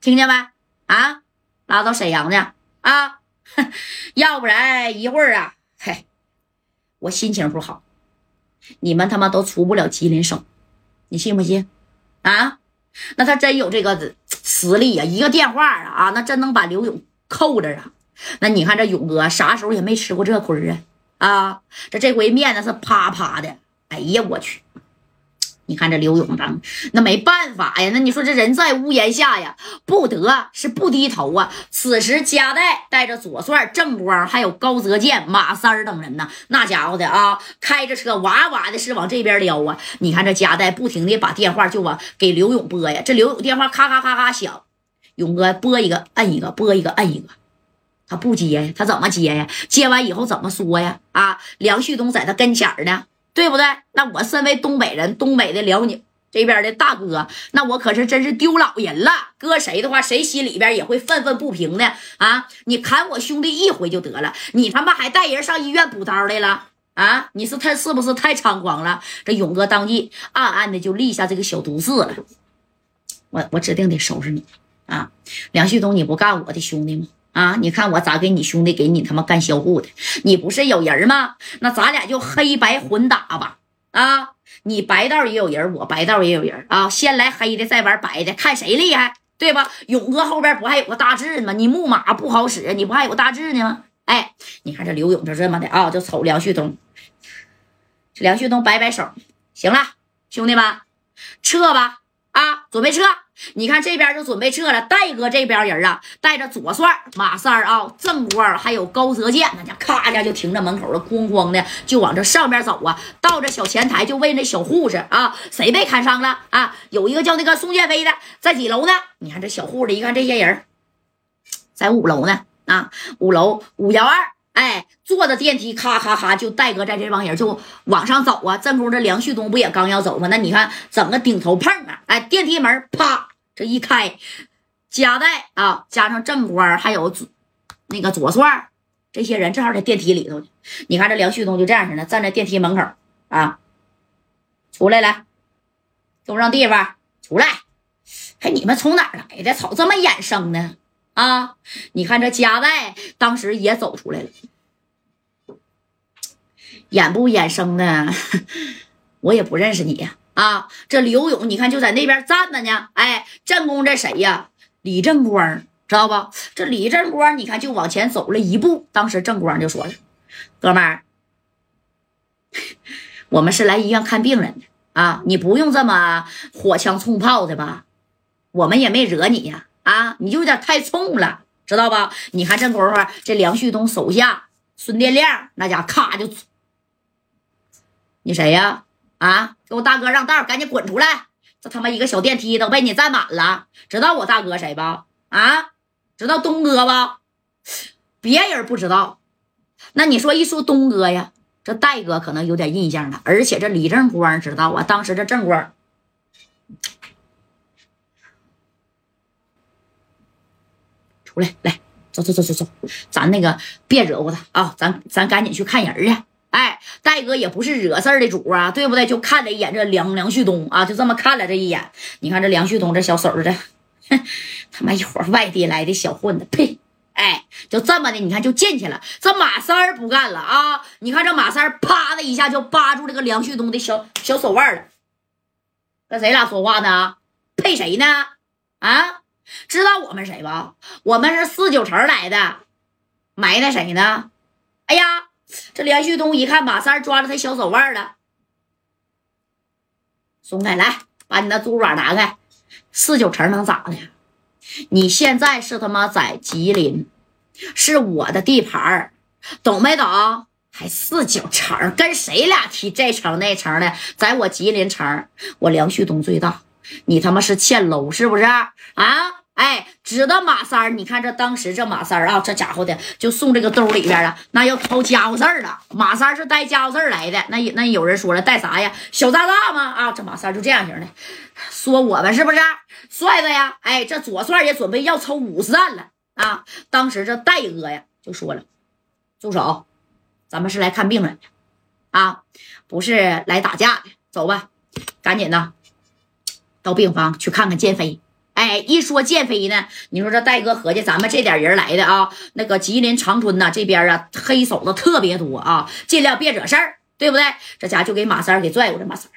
听见没？啊，拉到沈阳去啊！要不然一会儿啊，嘿，我心情不好，你们他妈都出不了吉林省，你信不信？啊，那他真有这个实力呀！一个电话啊啊，那真能把刘勇扣着啊！那你看这勇哥啥时候也没吃过这亏啊！啊，这这回面子是啪啪的，哎呀我去！你看这刘勇当那没办法呀，那你说这人在屋檐下呀，不得是不低头啊。此时夹带带着左帅、郑光还有高泽健、马三儿等人呢，那家伙的啊，开着车哇哇的是往这边撩啊。你看这夹带不停的把电话就往给刘勇拨呀，这刘勇电话咔咔咔咔响，勇哥拨一个摁一个，拨一个摁一个，他不接呀，他怎么接呀？接完以后怎么说呀？啊，梁旭东在他跟前呢。对不对？那我身为东北人，东北的辽宁这边的大哥，那我可是真是丢老人了。搁谁的话，谁心里边也会愤愤不平的啊！你砍我兄弟一回就得了，你他妈还带人上医院补刀来了啊！你是太是不是太猖狂了？这勇哥当即暗暗的就立下这个小毒誓了。我我指定得收拾你啊！梁旭东，你不干我的兄弟吗？啊！你看我咋给你兄弟给你他妈干销户的？你不是有人吗？那咱俩就黑白混打吧！啊，你白道也有人，我白道也有人啊！先来黑的，再玩白的，看谁厉害，对吧？勇哥后边不还有个大志吗？你木马不好使，你不还有个大志呢吗？哎，你看这刘勇就这么的啊，就瞅梁旭东。梁旭东摆摆手，行了，兄弟们，撤吧！啊，准备撤。你看这边就准备撤了，戴哥这边人啊，带着左帅、马三啊、郑官还有高泽健，那家咔家就停在门口了，咣咣的就往这上边走啊。到这小前台就问那小护士啊，谁被砍伤了啊？有一个叫那个宋建飞的，在几楼呢？你看这小护士一看这些人，在五楼呢啊，五楼五幺二。哎，坐着电梯，咔咔咔，就戴哥在这帮人就往上走啊。正宫这梁旭东不也刚要走吗？那你看整个顶头碰啊！哎，电梯门啪这一开，夹带啊，加上正官还有那个左帅这些人正好在电梯里头呢你看这梁旭东就这样式的站在电梯门口啊，出来来，给我让地方出来。哎，你们从哪儿来的？瞅这么眼生呢？啊！你看这加代当时也走出来了，眼不衍生的，我也不认识你呀！啊，这刘勇，你看就在那边站着呢。哎，正宫这谁呀？李正光，知道不？这李正光，你看就往前走了一步。当时正光就说了：“哥们儿，我们是来医院看病人的啊，你不用这么火枪冲炮的吧？我们也没惹你呀。”啊，你就有点太冲了，知道吧？你看这功夫，这梁旭东手下孙殿亮那家咔就，你谁呀？啊，给我大哥让道，赶紧滚出来！这他妈一个小电梯都被你占满了，知道我大哥谁吧？啊，知道东哥吧？别人不知道，那你说一说东哥呀，这戴哥可能有点印象了，而且这李正光知道啊，当时这正光。出来，来，走走走走走，咱那个别惹乎他啊，咱咱赶紧去看人去。哎，戴哥也不是惹事儿的主啊，对不对？就看了一眼这梁梁旭东啊，就这么看了这一眼。你看这梁旭东这小手儿的，他妈一伙外地来的小混子，呸！哎，就这么的，你看就进去了。这马三儿不干了啊！你看这马三儿啪的一下就扒住这个梁旭东的小小手腕了。跟谁俩说话呢？配谁呢？啊？知道我们谁吧？我们是四九城来的，埋汰谁呢？哎呀，这梁旭东一看马三抓着他小手腕了，松开来，把你那猪爪拿开。四九城能咋的？你现在是他妈在吉林，是我的地盘懂没懂？还四九城，跟谁俩提这城那城的？在我吉林城，我梁旭东最大。你他妈是欠搂是不是啊？哎，知道马三儿？你看这当时这马三儿啊，这家伙的就送这个兜里边了，那要掏家伙事儿了。马三是带家伙事儿来的，那也那有人说了带啥呀？小炸弹吗？啊，这马三就这样型的，说我们是不是帅子呀？哎，这左帅也准备要抽五十弹了啊！当时这戴哥呀就说了，住手，咱们是来看病人的啊，不是来打架的。走吧，赶紧的。到病房去看看建飞哎，一说建飞呢，你说这戴哥合计咱们这点人来的啊，那个吉林长春呐这边啊，黑手子特别多啊，尽量别惹事儿，对不对？这家就给马三给拽过来，马三